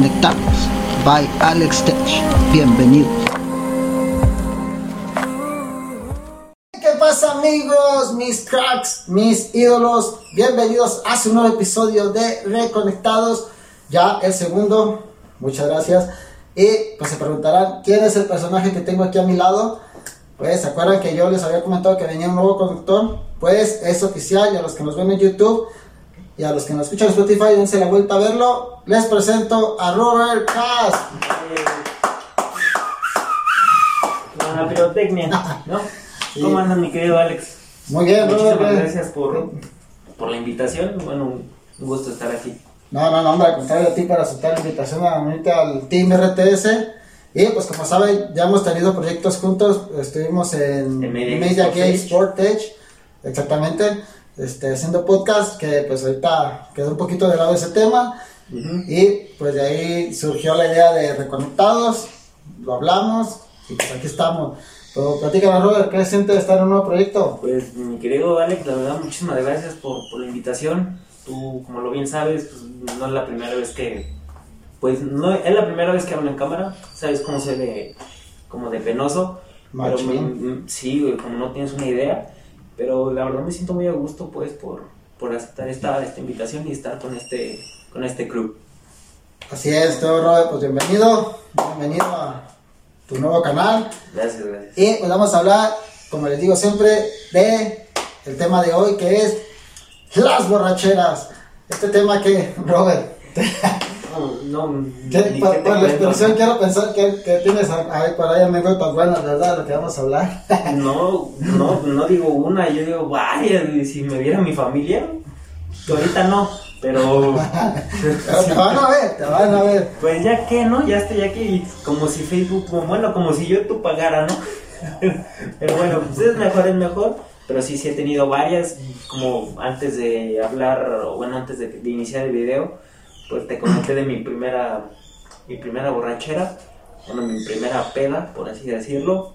Reconectados by Alex Tech. Bienvenidos. ¿Qué pasa amigos, mis cracks, mis ídolos? Bienvenidos a su nuevo episodio de Reconectados. Ya el segundo. Muchas gracias. Y pues se preguntarán, ¿quién es el personaje que tengo aquí a mi lado? Pues, ¿se acuerdan que yo les había comentado que venía un nuevo conductor? Pues es oficial y a los que nos ven en YouTube y a los que nos escuchan en Spotify, dense la vuelta a verlo. Les presento a Robert Cass. La pirotecnia, ¿no? Sí. ¿Cómo andas, mi querido Alex? Muy bien, Muchísimas Robert. gracias por, por la invitación. Bueno, un gusto estar aquí. No, no, no, hombre, al contrario a ti para aceptar la invitación a ahorita al Team RTS. Y pues como saben, ya hemos tenido proyectos juntos, estuvimos en, En Media Media Sport Gay Edge. Sport Edge, exactamente, este, haciendo podcast, que pues ahorita quedó un poquito de lado ese tema. Y pues de ahí surgió la idea de Reconectados, lo hablamos y pues aquí estamos. Pero platícanos, Robert, ¿qué siente estar en un nuevo proyecto? Pues, mi querido Alex, la verdad, muchísimas gracias por, por la invitación. Tú, como lo bien sabes, pues, no es la primera vez que. Pues, no es la primera vez que hablo en cámara. Sabes cómo se ve como de penoso. Pero, Machín. mm, sí, güey, como no tienes una idea. Pero la verdad me siento muy a gusto, pues, por, por aceptar esta, esta invitación y estar con este, con este club. Así es, todo Robert, pues bienvenido, bienvenido a tu nuevo canal. Gracias, gracias. Y pues vamos a hablar, como les digo siempre, de el tema de hoy que es las borracheras. Este tema que, Robert, No, no, por la expresión quiero pensar que, que tienes ahí por ahí anécdotas buenas, ¿verdad? Lo que vamos a hablar. No, no, no digo una, yo digo, vaya, si me viera mi familia, que ahorita no, pero Pero te van a ver, te van a ver. pues ya que, ¿no? Ya estoy aquí, como si Facebook, como, bueno, como si YouTube pagara, ¿no? Pero bueno, pues es mejor, es mejor, pero sí, sí he tenido varias, como antes de hablar, o bueno, antes de, de iniciar el video, pues te comenté de mi primera, mi primera borrachera, bueno, mi primera peda, por así decirlo,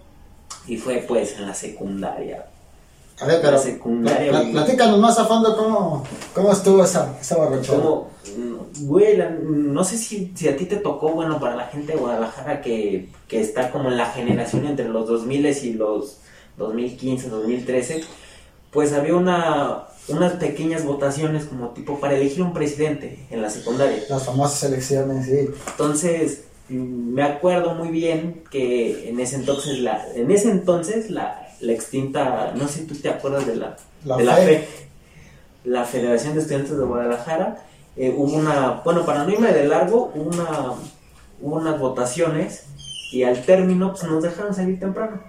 y fue pues en la secundaria. A ver, pero La secundaria, güey. platícanos más a fondo cómo, cómo estuvo esa, esa borrachera. Como, mm, güey, la- no sé si, si a ti te tocó, bueno, para la gente de Guadalajara que, que está como en la generación entre los 2000 y los 2015, 2013, pues había una, unas pequeñas votaciones como tipo para elegir un presidente en la secundaria. Las famosas elecciones, sí. Entonces, me acuerdo muy bien que en ese entonces la, en ese entonces la, la extinta, no sé si tú te acuerdas de la, La de la FE. FE, la Federación de Estudiantes de Guadalajara, eh, hubo una, bueno, para no irme de largo, hubo una, hubo unas votaciones y al término pues, nos dejaron salir temprano.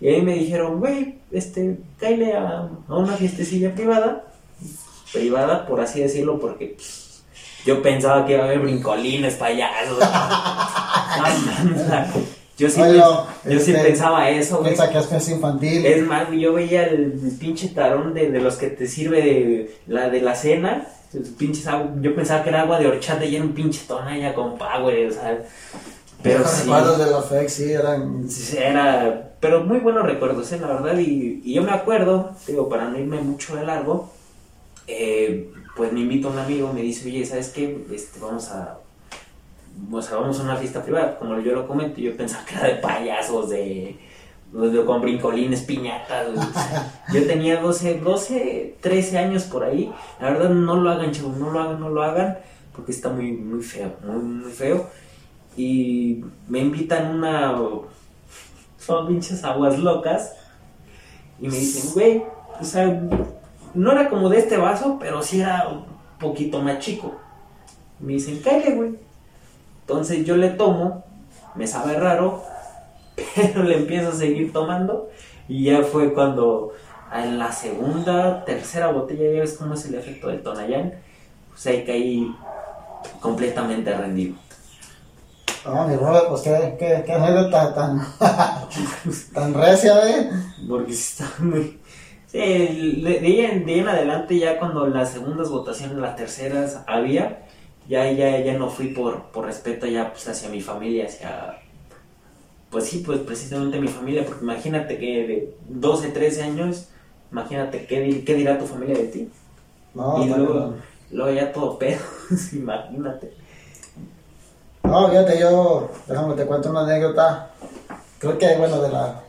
Y ahí me dijeron, güey, este, cáile a, a una fiestecilla privada, privada por así decirlo, porque pues, yo pensaba que iba a haber brincolines, payasos. Yo sí, pens- yo sí este, pensaba eso, güey. Que infantil. Es más, yo veía el, el pinche tarón de, de los que te sirve de la de la cena. pinches agua- yo pensaba que era agua de horchata y era un pinche tonalla con güey, o sea. Pero Los sí, recuerdos de la FEX, sí, eran... sí, era. Pero muy buenos recuerdos, eh, la verdad. Y, y yo me acuerdo, digo, para no irme mucho de largo, eh, pues me invita un amigo, me dice, oye, ¿sabes qué? Este, vamos a. O sea, vamos a una fiesta privada, como yo lo comento, yo pensaba que era de payasos, de, de- con brincolines, piñatas. yo tenía 12, 12, 13 años por ahí. La verdad, no lo hagan, chavos, no lo hagan, no lo hagan, porque está muy, muy feo, muy, muy feo. Y me invitan una. Son pinches aguas locas. Y me dicen, güey, o sea, no era como de este vaso, pero sí era un poquito más chico. Me dicen, cállate, güey. Entonces yo le tomo, me sabe raro, pero le empiezo a seguir tomando. Y ya fue cuando en la segunda, tercera botella, ya ves cómo es el efecto del Tonayán, pues ahí caí completamente rendido. No, mi Robert, pues qué, qué, qué anécdota tan, tan recia, ¿eh? Porque sí está muy... Sí, de, de ahí en, de ahí en adelante ya cuando las segundas votaciones, las terceras había, ya, ya, ya no fui por, por respeto ya pues hacia mi familia, hacia... Pues sí, pues precisamente mi familia, porque imagínate que de 12, 13 años, imagínate qué, qué dirá tu familia de ti. No, y no, luego, luego ya todo pedo, imagínate. No, fíjate, yo, déjame te cuento una anécdota. Creo que, bueno, de la.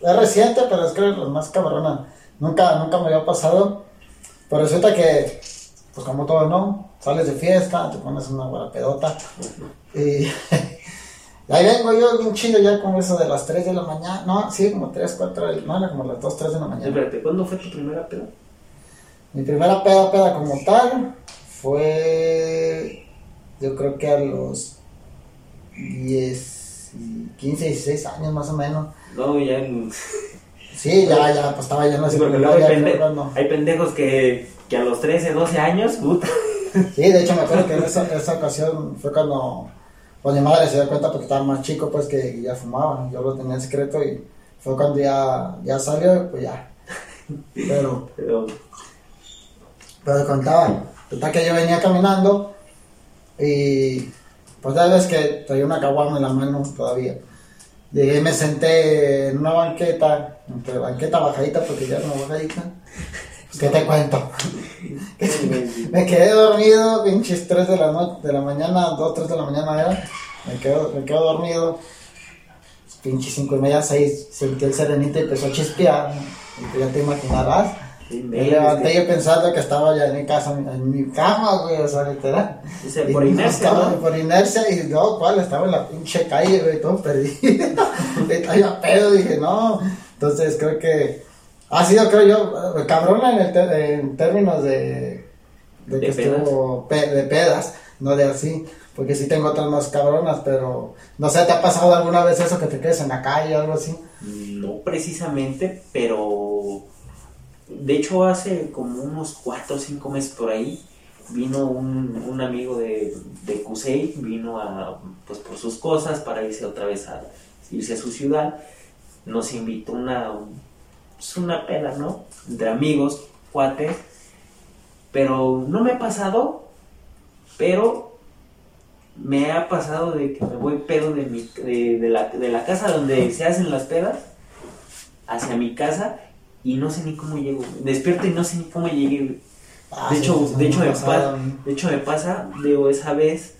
Es reciente, pero es que la más cabrona. Nunca, nunca me había pasado. Pero resulta que, pues como todo, ¿no? Sales de fiesta, te pones una buena pedota. Y. y ahí vengo yo bien chido ya con eso de las 3 de la mañana. No, sí, como 3, 4 de la mañana, como las 2, 3 de la mañana. Espérate, ¿cuándo fue tu primera peda? Mi primera peda, peda como tal, fue. Yo creo que a los 10, 15, 16 años más o menos. No, ya. Sí, ya, ya, pues estaba ya en la Sí, porque luego hay, pende- cuando- hay pendejos que, que a los 13, 12 años, puta. Sí, de hecho me acuerdo que en esa, esa ocasión fue cuando, cuando mi madre se dio cuenta porque estaba más chico, pues que ya fumaba, yo lo tenía en secreto y fue cuando ya, ya salió, pues ya. Pero, Pero, pero contaba, total que yo venía caminando y pues ya ves que traía una caguama en la mano todavía. Llegué y me senté en una banqueta, entre banqueta bajadita porque ya era una bajadita. Pues, ¿Qué te cuento? Me quedé dormido, pinches 3 de la noche, de la mañana, 2, 3 de la mañana era. Me quedo, me quedo dormido. Pinches 5 y media, 6, sentí el serenito y empezó a chispear. Y ya te imaginarás. Me levanté yo pensando que estaba ya en mi casa, en mi cama, güey, o sea, literal. Dice, Y por no inercia, estaba- ¿no? Por inercia, y no, ¿cuál? Estaba en la pinche calle, güey, todo perdido. Estaba pedo, dije, no. Entonces creo que ha sido, creo yo, cabrona en, el ter- en términos de, de, que pedas. estuvo pe- de pedas, no de así. Porque sí tengo otras más cabronas, pero no sé, ¿te ha pasado alguna vez eso que te quedes en la calle o algo así? No precisamente, pero de hecho hace como unos 4 o 5 meses por ahí vino un, un amigo de, de Cusey, vino a, pues por sus cosas para irse otra vez a irse a su ciudad. Nos invitó una, pues una peda, ¿no? Entre amigos, cuates. Pero no me ha pasado, pero me ha pasado de que me voy pedo de, mi, de la, de la casa donde se hacen las pedas hacia mi casa y no sé ni cómo llego. Despierto y no sé ni cómo llegué. Ah, de, sí, hecho, de, hecho me pasa, de hecho me pasa, digo, esa vez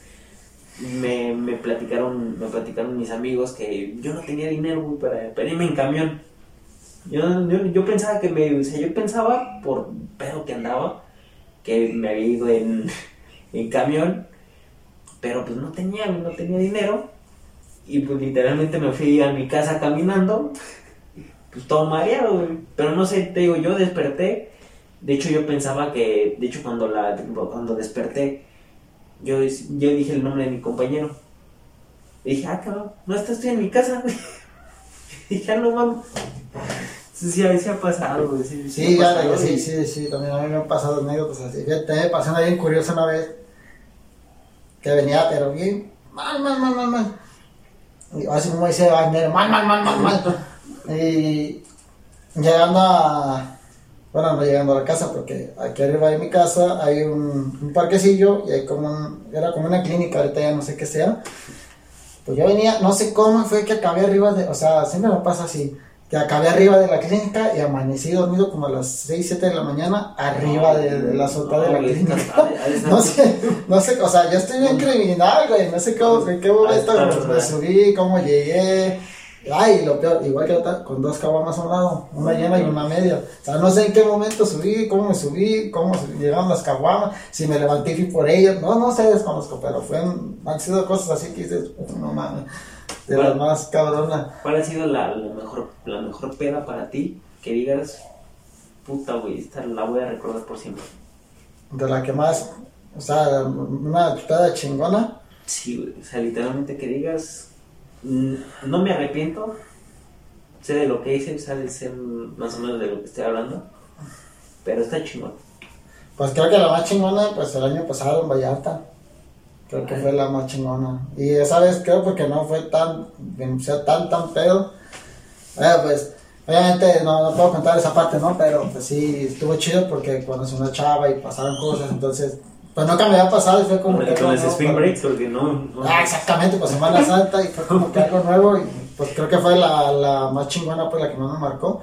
me, me platicaron me platicaron mis amigos que yo no tenía dinero güey, para, para irme en camión. Yo, yo, yo pensaba que me, o sea, yo pensaba por pedo que andaba, que me había ido en, en camión, pero pues no tenía, no tenía dinero. Y pues literalmente me fui a mi casa caminando, pues todo mareado, güey. Pero no sé, te digo, yo desperté. De hecho, yo pensaba que, de hecho, cuando, la, cuando desperté, yo, yo dije el nombre de mi compañero. Y dije, ah, cabrón, no estás tú en mi casa, güey. Dije, ah, no mames. Sí, sí, a veces ha pasado, güey. Sí, Sí, ha ya, pasado, ya, sí, sí, sí, también a mí me han pasado anécdotas así. Fíjate, me pasó una bien curiosa una vez, que venía, pero bien, mal, mal, mal, mal, mal. Y así como dice Wagner, mal, mal, mal, mal, mal. Y llegando a, bueno, no llegando a la casa, porque aquí arriba de mi casa hay un, un parquecillo y hay como un, era como una clínica, ahorita ya no sé qué sea. Pues yo venía, no sé cómo fue que acabé arriba de, o sea, siempre me pasa así, que acabé arriba de la clínica y amanecí dormido como a las 6, 7 de la mañana, arriba de, de la azotea de la No, clínica. de- de estar- No sé, no sé, o sea, yo estoy bien criminal, güey, no sé cómo, en qué momento Ah, me, subí, cómo llegué. Ay, lo peor, igual que otra, con dos caguamas a un lado, una llena y una media. O sea, no sé en qué momento subí, cómo me subí, cómo llegaron las caguamas, si me levanté y fui por ellas. No, no sé, desconozco, pero fue, han sido cosas así que dices, no mames, de las más cabronas. ¿Cuál ha sido la, la mejor, la mejor peda para ti? Que digas, puta, güey, esta la voy a recordar por siempre. De la que más, o sea, una peda chingona. Sí, güey, o sea, literalmente que digas, no me arrepiento, sé de lo que hice, sé más o menos de lo que estoy hablando, pero está chingón. Pues creo que la más chingona, pues el año pasado en Vallarta. Creo que fue la más chingona. Y esa vez creo porque no fue tan, o sea, tan, tan pedo. Eh, pues, obviamente no, no puedo contar esa parte, ¿no? Pero pues sí, estuvo chido porque conocí una chava y pasaron cosas, entonces, pues nunca me había pasado y fue como que... con ese nuevo spring para- break, porque no, no- Ah, exactamente, pues Semana Santa y fue como que algo nuevo y pues creo que fue la, la más chingona, pues la que más me marcó.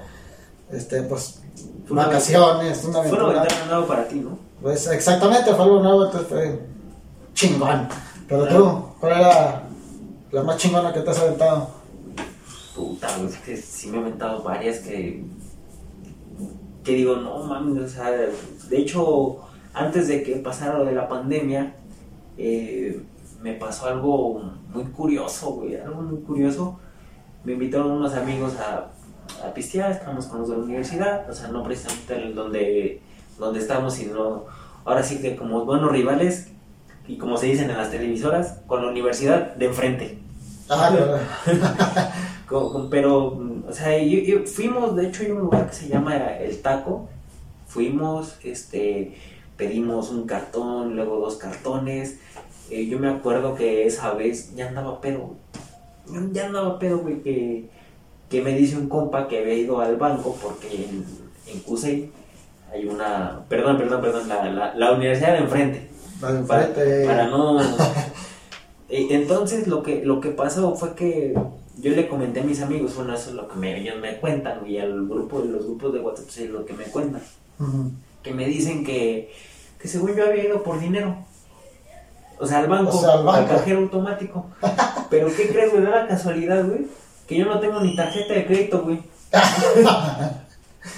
Este, pues, Fue una vacaciones, una fue una aventura. nueva para ti, ¿no? Pues exactamente, fue algo nuevo, entonces fue chingón. Pero tú, ¿cuál era la más chingona que te has aventado? Puta, es que sí me he aventado varias que. que digo, no mames, o sea, de hecho, antes de que pasara lo de la pandemia, eh, me pasó algo muy curioso, güey, algo muy curioso. Me invitaron unos amigos a, a pistear, estábamos con los de la universidad, o sea, no precisamente donde, donde estamos, sino ahora sí que como buenos rivales, y como se dicen en las televisoras, con la universidad de enfrente. Ah, pero, o sea, yo- yo- fuimos, de hecho hay un lugar que se llama El Taco, fuimos, este, pedimos un cartón, luego dos cartones, Eh, yo me acuerdo que esa vez ya andaba pedo, ya andaba pedo, güey, que, que me dice un compa que había ido al banco porque en, en CUSEI hay una, perdón, perdón, perdón, la, la, la universidad de enfrente, de para, enfrente. para no... Eh, Entonces lo que, lo que pasó fue que yo le comenté a mis amigos, bueno, eso es lo que me, ellos me cuentan, y al grupo, los grupos de WhatsApp es lo que me cuentan, Ujú. Que me dicen que, que según yo había ido por dinero. O sea, al banco, O sea, al banco. cajero automático. Pero ¿qué crees, güey? Da la casualidad, güey, que yo no tengo ni tarjeta de crédito, güey.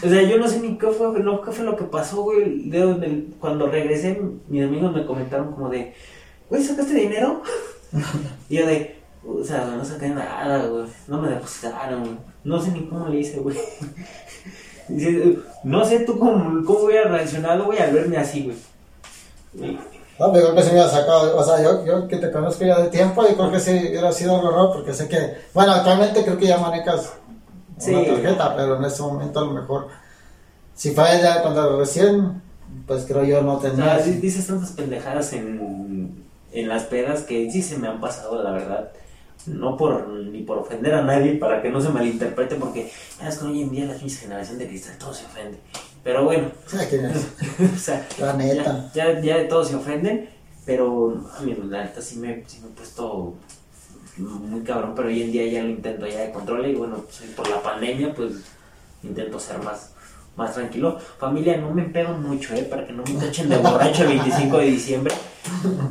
O sea, yo no sé ni qué fue, no, qué fue lo que pasó, güey. De donde- cuando regresé, mis amigos me comentaron como de, güey, ¿sacaste dinero? Y yo de, o sea, no saqué nada, güey. No me depositaron, güey. No sé ni cómo le hice, güey. Dice, No sé tú cómo, cómo hubiera reaccionado, güey, al verme así, güey. No, pero creo que se me hubiera sacado, o sea, yo, yo que te conozco ya de tiempo, y creo que sí hubiera sido algo raro, porque sé que, bueno, actualmente creo que ya manejas Sí. una tarjeta, pero en ese momento a lo mejor, si fue ya cuando recién, pues creo yo no O sea, tenía. di- dices tantas pendejadas en, en las pedas que sí se me han pasado, la verdad. No por ni por ofender a nadie, para que no se malinterprete, porque ya es que hoy en día la generación de cristal todo se ofende. Pero bueno, La neta. ya, ya, ya de todos se ofenden, pero a mí la neta sí me, sí me he puesto muy cabrón, pero hoy en día ya lo intento ya de control y bueno, pues por la pandemia pues intento ser más, más tranquilo. Familia, no me empedo mucho, ¿eh? Para que no me tachen de borracho el 25 de diciembre.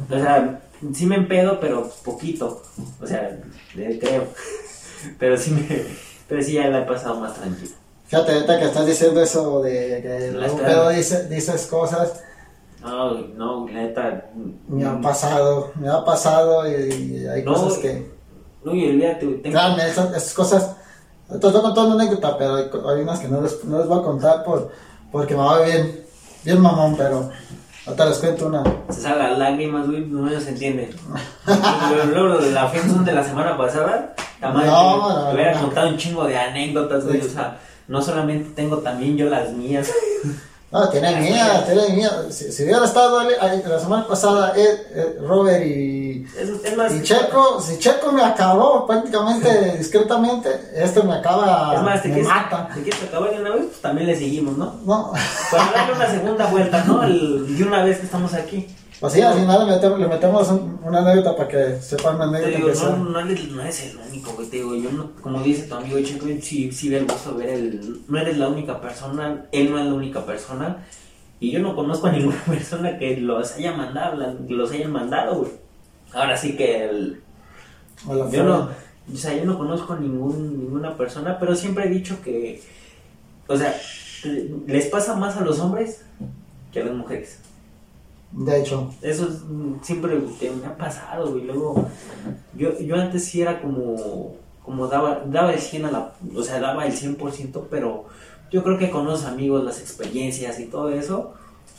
O sea, sí me empedo, pero poquito. O sea, eh, creo. Pero sí me... Pero sí ya la he pasado más tranquilo. Fíjate, ahorita que estás diciendo eso de que espera. pedo dice, dices cosas, No, no, neta... me ha pasado, me ha pasado y, y hay No, cosas que, No, y olvídate, güey, tengo- créanme, esas, esas cosas, te estoy contando una anécdota, pero hay, hay unas que no les, no les voy a contar por, porque me va bien, bien mamón, pero ahorita les cuento una. se salen las lágrimas, güey, no se entiende. Luego lo de la friendzone de la semana pasada, madre No, hubiera contado un chingo de anécdotas, güey, o sea, no solamente tengo también yo las mías. No, tiene miedo, tiene miedo. Si, si hubiera estado la semana pasada Ed, Robert y, Es, es más, y Checo, si Checo me acabó prácticamente discretamente, este me acaba, es más, te me quieres, mata. quieres acabar de una vez, pues también le seguimos, ¿no? No, Para darle una segunda vuelta, ¿no? El- de una vez que estamos aquí. Pues sí, al final le metemos, le metemos un- una anécdota para que sepan una Te anécdota digo, que sea. no, no, eres, no eres el único, güey. Te digo, yo no, como dice tu amigo Checo, sí, sí ve el gusto ver el. No eres la única persona, él no es la única persona. Y yo no conozco a ninguna persona que los haya mandado, la- los hayan mandado, güey. Ahora sí que el, O la yo no, o sea, yo no conozco ningún, ninguna persona, pero siempre he dicho que, o sea, les pasa más a los hombres que a las mujeres. De hecho, Eso es, mm, siempre te- me ha pasado, güey. Luego, yo, yo antes sí era como, como daba, daba el 100 a la, o sea, daba el 100%, pero yo creo que con los amigos, las experiencias y todo eso,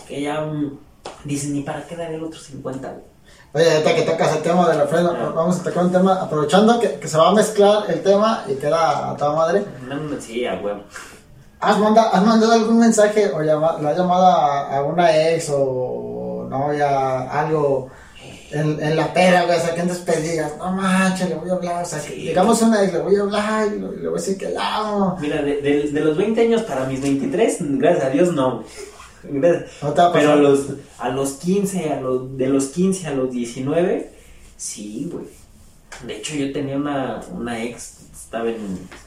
que ya mm, dicen, ni para qué dar el otro 50, güey. oye, ahorita que tocas el tema de la frena, vamos a tocar un tema, aprovechando que, que se va a mezclar el tema y queda a toda madre. Sí, a huevo. ¿Has mandado, has mandado algún mensaje o llama, la has llamado a, a una ex o novia, algo en, en la pera, güey? O sea, que antes pedías, no manches, le voy a hablar. O sea, Sí. llegamos a una ex, le voy a hablar y le, voy a decir que la amo. Mira, de, de- de los 20 años para mis 23, gracias a Dios, no. Gracias. ¿No te Pero a los, a los 15, a los, de los 15 a los 19, sí, güey. De hecho, yo tenía una, una ex, estaba en,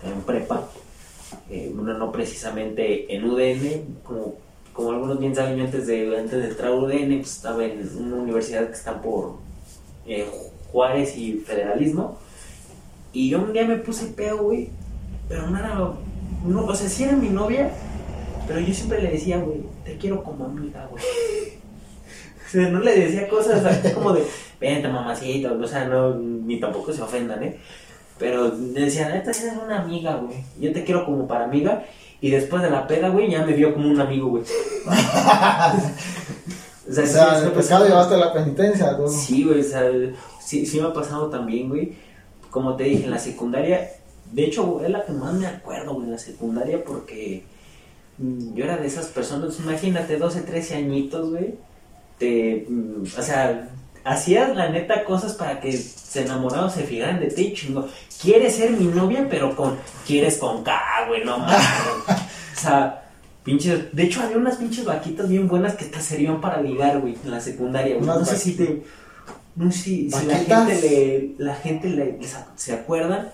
en prepa, eh, bueno, no precisamente en UDN, como, como algunos bien saben, yo antes de, antes de entrar UDN, pues estaba en una universidad que está por, eh, Juárez y Federalismo. Y yo un día me puse peo, güey, pero no era, no, o sea, sí era mi novia, pero yo siempre le decía, güey, te quiero como amiga, güey. O sea, no le decía cosas así como de, vente mamacito, o sea, no, ni tampoco se ofendan, ¿eh? Pero decía, neta, eres una amiga, güey. Yo te quiero como para amiga. Y después de la peda, güey, ya me vio como un amigo, güey. o sea, o sea sí, el pescado llevaste la penitencia, ¿no? Sí, güey, o sea, sí, sí me ha pasado también, güey. Como te dije, en la secundaria, de hecho, es la que más me acuerdo, güey, en la secundaria, porque mm, yo era de esas personas, imagínate, 12, 13 añitos, güey. Te, mm, o sea, hacías la neta cosas para que se enamorados se fijaran de ti, chingo. Quieres ser mi novia, pero con, quieres con K, güey, no mames. o sea, pinches, de hecho había unas pinches vaquitas bien buenas que te servían para ligar, güey, en la secundaria, güey. No sé si te, no sé si, la gente le, la gente le, se acuerda.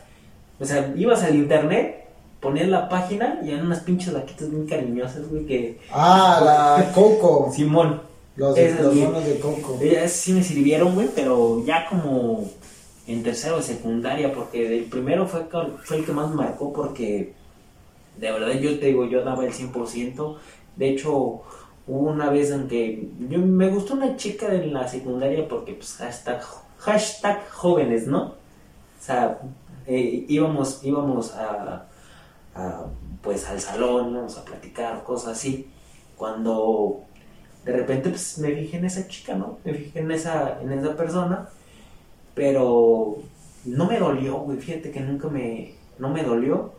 O sea, ibas al internet, ponías la página y eran unas pinches vaquitas bien cariñosas, güey, que... Ah, la Coco. Simón. Los, de, los de coco. Ellas sí me sirvieron, güey, pero ya como en tercero de secundaria, porque el primero fue, fue el que más marcó, porque de verdad yo te digo, yo daba el 100%. De hecho, hubo una vez en que yo, me gustó una chica en la secundaria porque, pues, hashtag, hashtag jóvenes, ¿no? O sea, eh, íbamos, íbamos a, a, pues, al salón, íbamos a platicar, cosas así. Cuando de repente pues me fijé en esa chica, ¿no? Me fijé en esa, en esa persona, pero no me dolió, güey, fíjate que nunca me, no me dolió,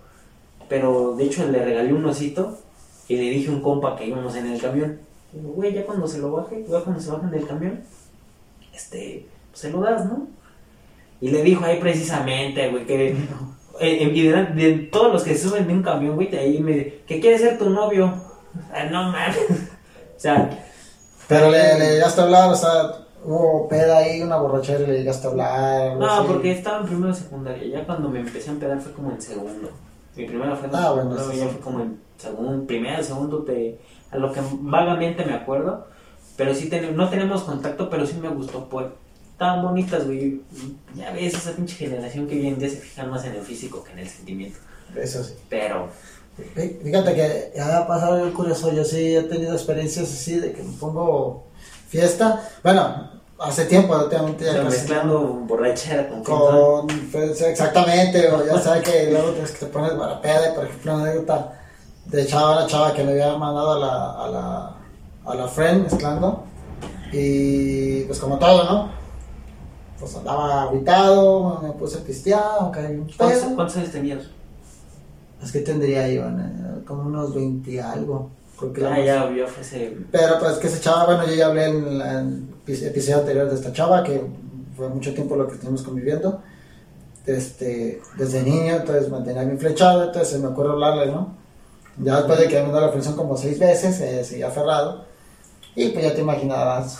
pero de hecho le regalé un osito y le dije a un compa que íbamos en el camión, güey, ya cuando se lo baje, güey, cuando se bajen del camión, este, se lo das, ¿no? Y le dijo ahí precisamente, güey, que... Y de, todos los que suben de un camión, güey, de ahí me que quiere ser tu novio. Ah, no mames. o sea, pero le, le llegaste a hablar, o sea, hubo peda ahí, una borrachera y le llegaste a hablar. No, porque estaba en primero de secundaria. Ya cuando me empecé a empedar fue como en segundo. Mi primera fue en ah, bueno, ya fue como en segundo, primero, segundo, te, a lo que vagamente me acuerdo. Pero sí, no tenemos contacto, pero sí me gustó, pues. Estaban bonitas, güey. Ya ves esa pinche generación que hoy en día se fijan más en el físico que en el sentimiento. Eso sí. Pero Fíjate que ya ha pasado el curioso, yo sí he tenido experiencias así de que me pongo fiesta. Bueno, hace tiempo, obviamente ya mezclando borrachera con, con pues, exactamente, o ya sabes que luego tienes que te pones barapeda, por ejemplo, una anécdota de chava, la chava que le había mandado a la, a la, a la friend mezclando, y pues como todo, ¿no? Pues andaba aguitado, me puse pisteado, caí un ¿Cuántos, ¿Cuántos años tenías? Es que tendría Iván, como unos 20 y algo. ah, ya, yo ese... Pero pues que esa chava, bueno, yo ya hablé en el episodio anterior de esta chava, que fue mucho tiempo lo que estuvimos conviviendo. Este, desde niño, entonces mantenía bien flechado, entonces me acuerdo hablarle, ¿no? Ya después de que me dio la presión como seis veces, eh, seguía aferrado. Y pues ya te imaginabas.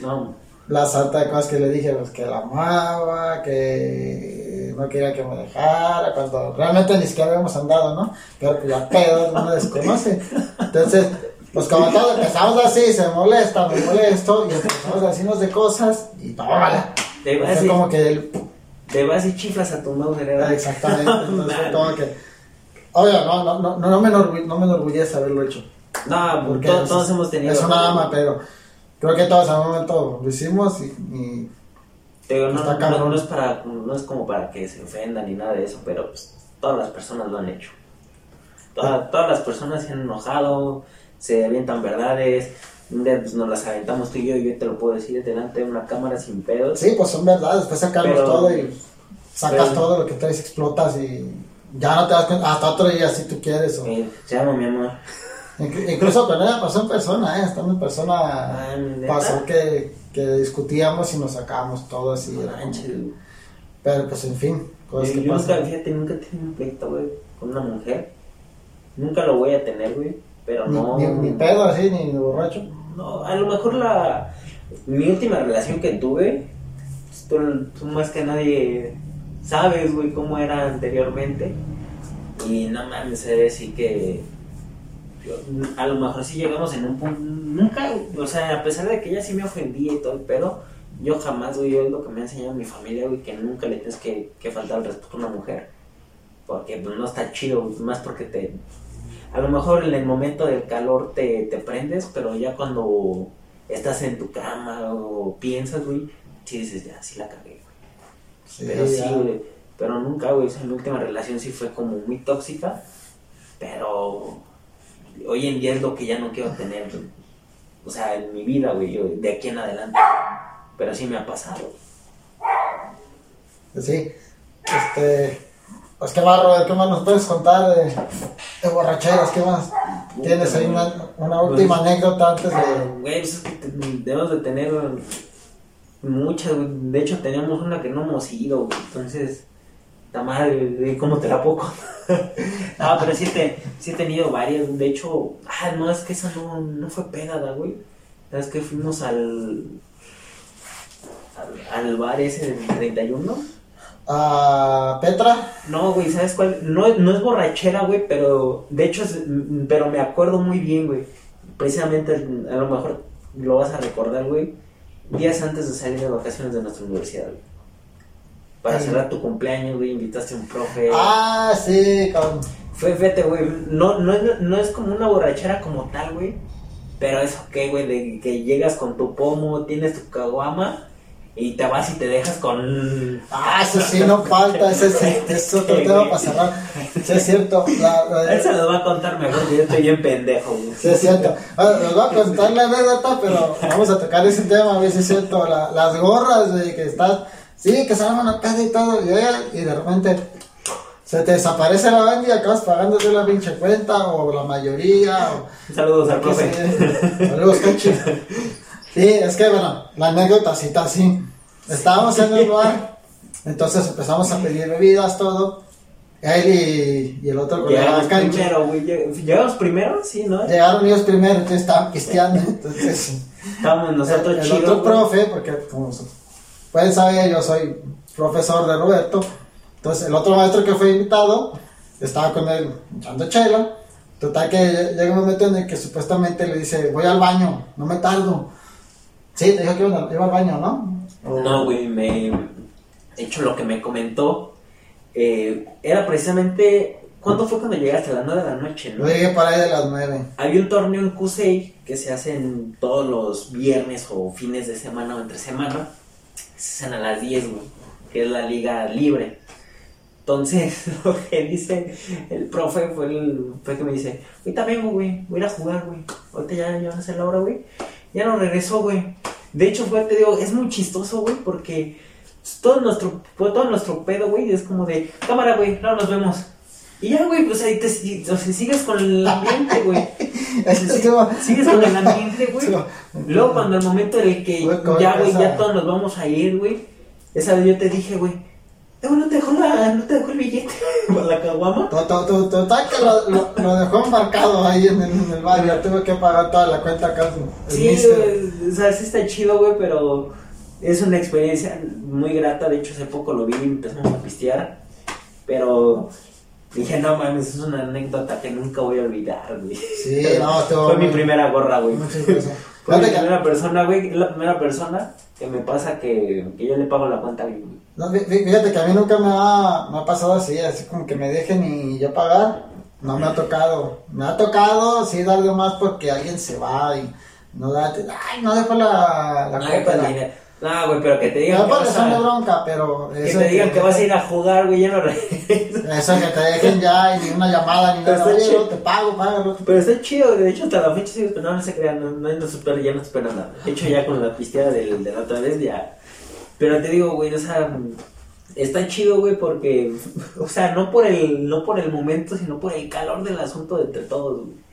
no. La santa de cosas que le dije, pues que la amaba, que no quería que me dejara, cuando realmente ni siquiera habíamos andado, ¿no? Pero ya pedo, no me desconoce. Entonces, pues como todos empezamos así, se molesta, me molesto, y empezamos a decirnos de cosas, y tómala. Te vas y, como que el, te vas y chiflas a tu madre, ¿verdad? Exactamente, entonces fue como que, oye, no, no, no, no, me, no me enorgullece haberlo hecho. No, porque todos, todos hemos tenido. Es una ama, pero creo que todos en un momento lo hicimos y no, es para, no es como para que se ofendan ni nada de eso, pero pues todas las personas lo han hecho. todas las personas se han enojado, se avientan verdades, pues nos las aventamos tú y yo, y yo te lo puedo decir delante de una cámara sin pedos. Sí, pues son verdades, después sacamos todo y sacas todo lo que traes, explotas y ya no te das cuenta, hasta otro día si tú quieres. O... te amo, mi amor. Incluso ella pasó en persona, ¿eh? Estando en persona, ah, pasó que que discutíamos y nos sacábamos todo así. pero pues en fin, cosas yo, que yo Nunca, fíjate, nunca he tenido un pleito, güey, con una mujer. Nunca lo voy a tener, güey, pero no... Ni, pedo así, ni, borracho. No, a lo mejor la... Mi última relación que tuve, pues, tú, tú más que nadie sabes, güey, cómo era anteriormente. Y no mames, sé decir que a lo mejor sí llegamos en un punto, nunca, o sea, a pesar de que ella sí me ofendía y todo el pedo, yo jamás, güey, es lo que me ha enseñado mi familia, güey, que nunca le tienes que, que faltar el respeto a una mujer, porque pues, no está chido, güey, más porque te, a lo mejor en el momento del calor te, te prendes, pero ya cuando estás en tu cama o piensas, güey, sí dices, ya, sí la cagué, güey. Sí, Pero sí, güey. Pero nunca, güey. O sea, mi última relación sí fue como muy tóxica. Pero hoy en día es lo que ya no quiero tener. O sea, en mi vida, güey. yo- De aquí en adelante. Pero sí me ha pasado. Pues sí, este, pues qué más, Robert, qué más nos puedes contar de, de borracheras, qué más tienes ahí una, una última Pues- anécdota antes de, Güey, pues es que te- debemos de tener muchas, güey. De hecho, tenemos una que no hemos ido, güey. Entonces, la madre, ¿cómo te la puedo contar? no, pero sí, te, sí he tenido varias. De hecho, ah, no, es que esa no, no fue pegada, güey. ¿Sabes que Fuimos al, al, al bar ese del 31. a Petra, No, güey, ¿sabes cuál? No, no es borrachera, güey, pero de hecho, es- pero me acuerdo muy bien, güey. Precisamente, a lo mejor lo vas a recordar, güey. Días antes de salir de vacaciones de nuestra universidad, güey. Para Sí. cerrar tu cumpleaños, güey, invitaste a un profe. ah, sí, con, Fue, fíjate, güey, no, no, es, no es como una borrachera como tal, güey. Pero es ok, güey, de que llegas con tu pomo, tienes tu caguama y te vas y te dejas con... ah, eso sí, no falta, ese es, es otro tema para cerrar, sí es cierto, la, la- Él se los va a contar mejor, que yo estoy bien pendejo, güey. Sí, es cierto. Bueno, les voy a contar la anécdota, pero vamos a tocar ese tema, a ver si es cierto. La- las gorras de que estás, sí, que se arman acá y todo, y, y de repente se te desaparece la banda y acabas pagándote la pinche cuenta, o la mayoría, o. Saludos al profe. Saludos, Cachi. Sí, es que bueno, la anécdota sí está así. Estábamos en el bar, entonces empezamos a pedir bebidas, todo. Él y, y el otro Llegamos primero, güey. Llegamos primero, sí, ¿no? Llegaron ellos primero, entonces estaban pisteando. Entonces, Estábamos nosotros el, el otro güey. profe, porque como pueden saber, yo soy profesor de Roberto. Entonces, el otro maestro que fue invitado estaba con él echando chela. Total, que llega un momento en el que supuestamente le dice: Voy al baño, no me tardo. Sí, te dijo que iba al, iba al baño, ¿no? O- No, güey, me. De hecho, lo que me comentó eh, era precisamente. ¿Cuándo fue cuando llegaste? A las 9 de la noche, ¿no? Yo llegué para ahí de las nueve. Había un torneo en Q6 que se hacen todos los viernes o fines de semana o entre semana. Hacen a las 10, güey, que es la liga libre. Entonces, lo que dice el profe fue, el, fue que me dice, ahorita vengo, güey, voy a ir a jugar, güey. Ahorita ya, ya van a hacer la hora, güey. Ya no regresó, güey. De hecho, fue, te digo, es muy chistoso, güey, porque todo nuestro, todo nuestro pedo, güey, es como de, cámara, güey, no nos vemos. Y ya, güey, pues ahí te o sea, sigues con el ambiente, güey. Sigues con el ambiente, güey. Luego cuando el momento en el que ya, güey, ya todos nos vamos a ir, güey. Esa vez yo te dije, güey, eh, no te dejó la, no te dejó el billete para la caguama. To- to- to- Total que lo, lo, lo dejó embarcado ahí en el, en el bar. Ya tuve que pagar toda la cuenta acá. Sí, güey, o sea, sí está chido, güey, pero es una experiencia muy grata. De hecho, hace poco lo vi y empezamos a pistear. Pero dije, no mames, es una anécdota que nunca voy a olvidar, güey. Sí, no, estuvo Fue mi primera gorra, güey. Muchas gracias. Fue mi Fíjate que- primera persona, güey, es la primera persona que me pasa que, que yo le pago la cuenta, güey. no, fí- fí- fíjate que a mí nunca me ha, me ha pasado así, así como que me dejen y yo pagar. No me ha tocado. Me ha tocado, sí, darle más porque alguien se va y no da. Ay, no dejo la, la No, copa. pues, la- no, güey, pero que te digan No que por vas razón de a, bronca, pero. que te digan que vas a ir a jugar, güey, ya no. Eso que te dejen ya y ni una llamada ni Pero nada. Oye, chido. no te pago, págalo. Pero está chido, de hecho, hasta la fecha sigo esperando, no se crean, no, no, no ya no espera nada. De hecho, ya con la pisteada del- de, la otra vez, ya. Pero te digo, güey, o sea, está chido, güey, porque, o sea, no por el, no por el momento, sino por el calor del asunto de entre todos, güey.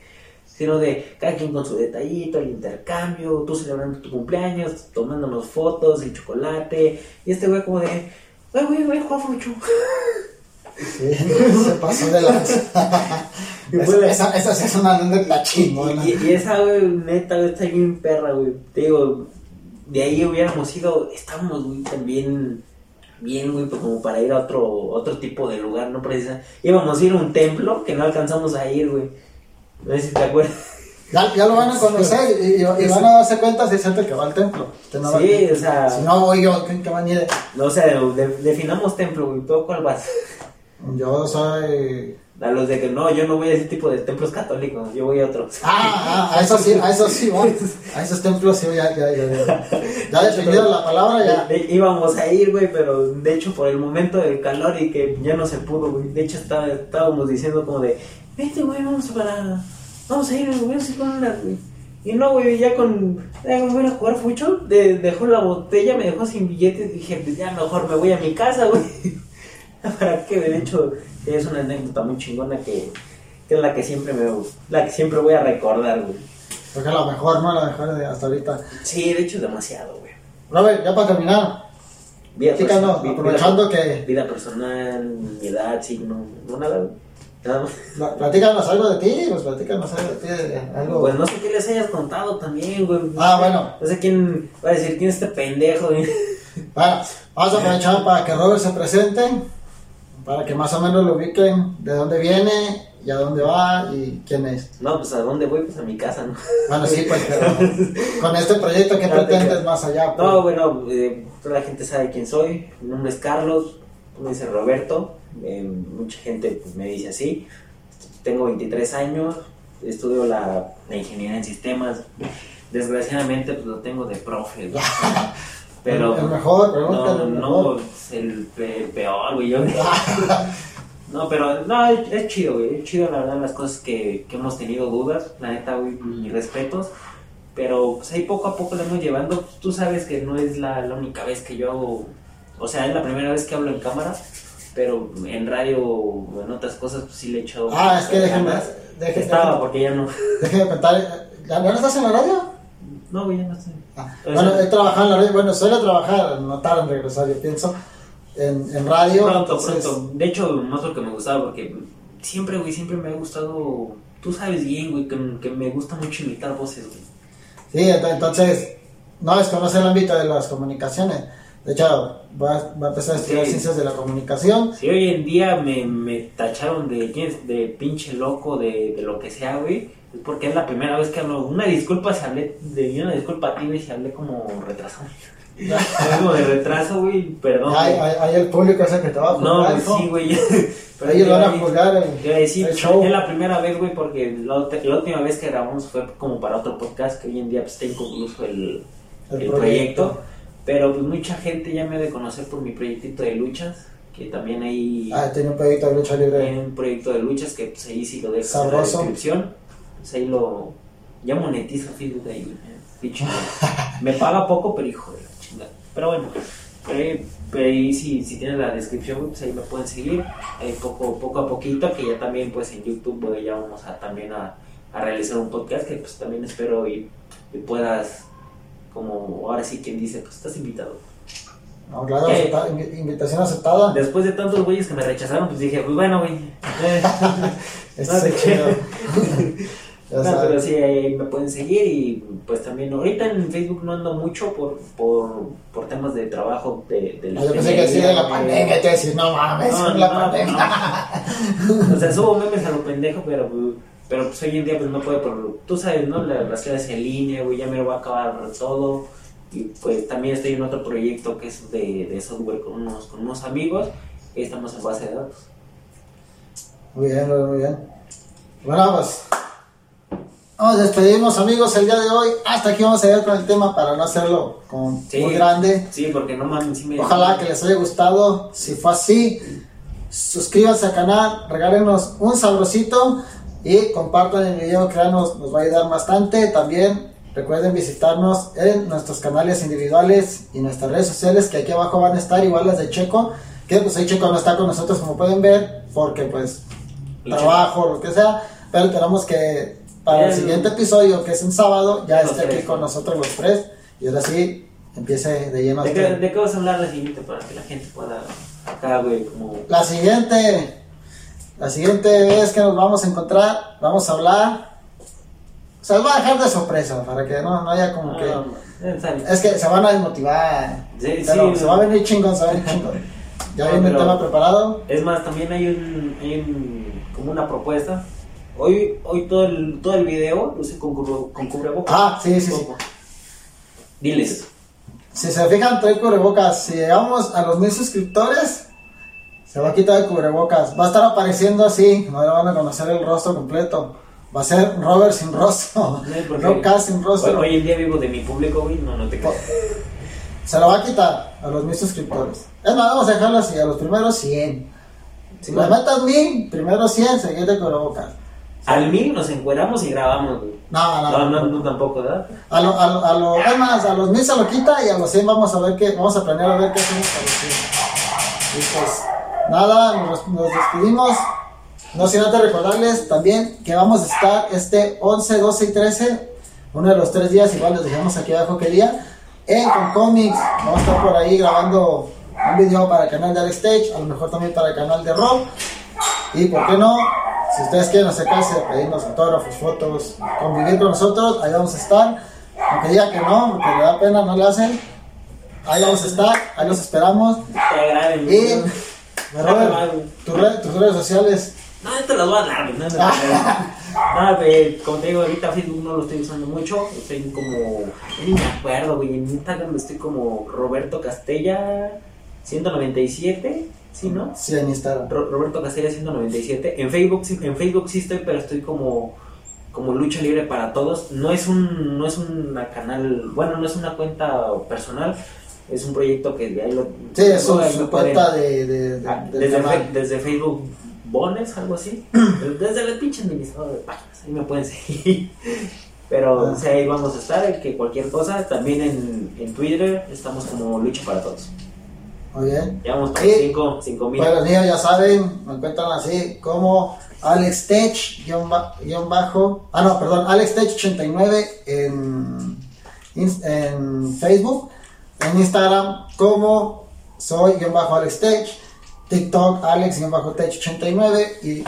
Sino de cada quien con su detallito, el intercambio, tú celebrando tu cumpleaños, tomándonos fotos, el chocolate, y este güey como de, güey, güey, a jugar mucho. Sí, se pasó de lanza. Y fue la- esa, esa es una anécdota chingona. Y, y esa, güey, neta, güey, está bien perra, güey. Te digo, de ahí hubiéramos ido, estábamos, güey, también bien, güey, pues como para ir a otro, otro tipo de lugar, ¿no? Precisa. Íbamos a ir a un templo que no alcanzamos a ir, güey. No sé si te acuerdas. Ya, ya lo van a conocer y, y- y van a darse cuenta si es el que va al templo. Sí, o sea- Si no voy yo, ¿qué, qué van a ir? No, o sea, de- definamos templo, güey. ¿Tú cuál vas? Yo soy. A los de que no, yo no voy a ese tipo de templos católicos, yo voy a otros. Ah, ah, a eso sí, a eso sí, voy. A esos templos sí, ya, ya, ya. Ya, ya definido la palabra, ya. Eh, Íbamos a ir, güey, pero de hecho por el momento del calor y que ya no se pudo, güey. De hecho estaba, estábamos diciendo como de, vete, güey, vamos para... Vamos a ir, güey, vamos a ir con una, güey. Y no, güey, ya con... Ya me voy a jugar mucho, de, dejó la botella, me dejó sin billetes dije, pues ya mejor me voy a mi casa, güey. ¿Para qué? De hecho, es una anécdota muy chingona que, que es la que siempre me... La que siempre voy a recordar, güey. Porque es la mejor, ¿no? La mejor de hasta ahorita. Sí, de hecho demasiado, güey. Robert, ya para terminar, Vida platícanos, personal, aprovechando vida, que. vida personal, mi edad, signo, no nada, güey. Platícanos algo de ti, pues platícanos algo de ti, de algo. Pues no sé qué les hayas contado también, güey. Ah, bueno. No sé quién va a decir quién es este pendejo, güey. Bueno, vamos a aprovechar para que Robert se presente, para que más o menos lo ubiquen de dónde viene y a dónde va y quién es. No, pues a dónde voy, pues a mi casa, ¿no? Bueno, sí, pues, pero con este proyecto, ¿qué No te pretendes más allá? pues? No, bueno, eh, toda la gente sabe quién soy. Mi nombre es Carlos, me dice Roberto. Eh, mucha gente pues, me dice así. Tengo 23 años, estudio la, la ingeniería en sistemas. Desgraciadamente, pues lo tengo de profe. Pero. El mejor, No, no, es el pe- peor, güey. yo- No, pero no, es, chido, güey. Es chido, la verdad, las cosas que, que hemos tenido dudas. La neta, güey, mis respetos. Pero pues ahí poco a poco lo hemos llevando. Tú sabes que no es la, la única vez que yo hago. O sea, es la primera vez que hablo en cámara. Pero en radio o en otras cosas, pues sí le he echado. Ah, es que déjenme, Estaba, porque ya no. déjenme contar. ¿Ya no estás en la radio? No, güey, ya no estoy. Ah, bueno, he trabajado en la radio, bueno, suele trabajar, no tarda en regresar, yo pienso, en, en radio. Pronto, entonces- pronto. De hecho, más porque me gustaba, porque siempre, güey, siempre me ha gustado. Tú sabes bien, güey, que, que me gusta mucho imitar voces, güey. Sí, ent- entonces, no desconoce el ámbito de las comunicaciones. De hecho, va, va a empezar a estudiar Sí. ciencias de la comunicación. Si hoy en día me, me tacharon de, de pinche loco, de, de lo que sea, güey, es porque es la primera vez que hablo. Una disculpa si hablé, de una disculpa a ti, güey, si hablé como retrasado. Algo de retraso, güey, perdón. Hay, güey. hay, hay el público ese que te va a No, juzgar, hijo. sí, güey. Pero Ellos van a juzgar el, decir, el show. es la primera vez, güey, porque la, la última vez que grabamos fue como para otro podcast que hoy en día pues, está inconcluso el, El el proyecto. Pero pues mucha gente ya me ha de conocer por mi proyectito de luchas, que también hay, Ah, tenía un proyecto de lucha libre. un proyecto de luchas que pues ahí sí lo dejo en la descripción. Pues ahí lo... Ya monetizo Facebook ahí, güey. Pinche, Me paga poco, pero hijo de la chingada. Pero bueno, pero ahí, pero ahí si, si tienen la descripción, pues ahí me pueden seguir. Ahí poco, poco a poquito, que ya también pues en YouTube pues, ya vamos a también a, a realizar un podcast que pues también espero y, y puedas, como ahora sí quien dice, pues estás invitado. No, claro, acepta- invi- invitación aceptada. Después de tantos güeyes que me rechazaron, pues dije, pues bueno, güey. eh, no No, pero sí, ahí me pueden seguir y pues también ahorita en Facebook no ando mucho por, por, por temas de trabajo de, de la Ah, yo pensé que sí de la pandemia, te decir, no mames, No, la pandemia. O sea, subo memes a lo pendejo, pero, pero pues hoy en día pues no puedo por, tú sabes, ¿no? La- Las clases en línea, güey, ya me lo va a acabar todo. Y pues también estoy en otro proyecto que es de, de software con unos, con unos amigos y estamos en base de datos. Muy bien, muy bien. Bueno, pues nos despedimos amigos el día de hoy. Hasta aquí vamos a ir con el tema para no hacerlo como Sí. muy grande. Sí, porque no mames, sí. Ojalá que les haya gustado. Si fue así, suscríbanse al canal, regálenos un sabrosito y compartan el video que nos, nos va a ayudar bastante. También recuerden visitarnos en nuestros canales individuales y nuestras redes sociales que aquí abajo van a estar igual las de Checo. Que pues ahí Checo no está con nosotros como pueden ver porque pues Lucha. trabajo, lo que sea. Pero esperamos que para el Bien. siguiente episodio, que es en sábado, ya esté aquí con nosotros los tres. Y ahora sí, empiece de lleno. ¿De qué, ¿De qué vas a hablar la siguiente para que la gente pueda acá, güey, como... La siguiente, la siguiente vez que nos vamos a encontrar, vamos a hablar. Se los va a dejar de sorpresa para que no, no haya como que. Ah, sale. Es que se van a desmotivar. Sí, pero sí, se va a venir chingón, se va a venir chingón. Ya viene el tema preparado. Es más, también hay un, hay un- como una propuesta Hoy, hoy todo el, todo el video lo hice con, con cubrebocas. Ah, sí, sí, sí. Diles. Si se fijan, trae cubrebocas. Si llegamos a los mil suscriptores, se va a quitar el cubrebocas. Va a estar apareciendo así. No le van a conocer el rostro completo. Va a ser Robert sin rostro. No, Roca sin rostro. Hoy, hoy en día vivo de mi público, güey. No, no te creas. Se lo va a quitar a los mil suscriptores. Es más, vamos a dejarlo así. A los primeros 100. Sí, Si las metas mil, primero 100, se quita el cubrebocas. Al mil nos encueramos y grabamos, güey. No, no, No, no, no. no tampoco, ¿verdad? A lo, a lo, a lo, es más, a los mil se lo quita y a los 100 vamos a ver qué, vamos a planear a ver qué hacemos a los 100. Y pues, nada, nos, nos despedimos. No sin antes recordarles también que vamos a estar este 11, 12 y 13, uno de los tres días, igual les dejamos aquí abajo qué día, en Con Comics. Vamos a estar por ahí grabando un video para el canal de Alex Stage, a lo mejor también para el canal de Rob. Y por qué no, si ustedes quieren acercarse, pedirnos autógrafos, fotos, convivir con nosotros, ahí vamos a estar. Aunque diga que no, porque le da pena, no lo hacen. Ahí vamos a estar, ahí los esperamos. Te Y, güey. Robert, tus redes, tus redes sociales. No, te las voy a dar. No, güey, como te digo, ahorita Facebook no lo estoy usando mucho. Estoy como. Ni me acuerdo, güey. En Instagram estoy como Roberto Castella 197. ¿Sí, no? Sí, en Instagram. Ro- Roberto Castella 197. En Facebook, sí- en Facebook sí estoy, pero estoy como. Como lucha libre para todos. No es un. No es una canal. Bueno, no es una cuenta personal. Es un proyecto que de ahí lo. Sí, es su, ahí cuenta de, de, de- Ah, del desde, fe- desde Facebook Bones, algo así. desde el pinche administrador de páginas, ahí me pueden seguir. Pero Ah. o sea, ahí vamos a estar, que cualquier cosa. También en, en Twitter estamos como Lucha para Todos. Muy bien. Ya vamos para Sí. 5 cinco mil. Bueno, niños ya saben, me encuentran así como Alex Tech, guion, ba- guion bajo. Ah, no, perdón, Alex Tech 89 en, en Facebook. En Instagram como soy guion bajo Alex Tech. TikTok Alex guion bajo Tech 89. Y, y-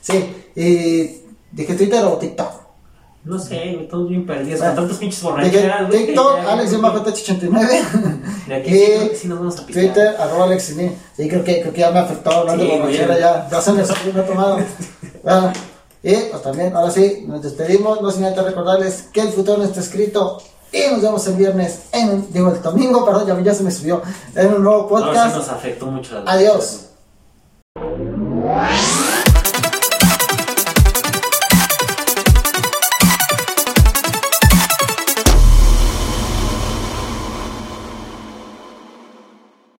sí, y dije Twitter o TikTok. No sé, estamos bien perdidos Bueno, con tantos pinches borracheras. güey, TikTok ya- Alex guion bajo Tech 89. De aquí sí, creo que y sí nos vamos a. Twitter, arroba Alex Sini. Sí, creo que, creo que ya me afectó hablando Sí, de borrachera, güey. ya, ya se me salió, me he tomado. Bueno, y pues también, ahora sí, nos despedimos, no sin antes recordarles que el futuro no está escrito y nos vemos el viernes en, digo, el domingo, perdón, ya, ya se me subió, en un nuevo podcast. No, nos afectó mucho. La Adiós.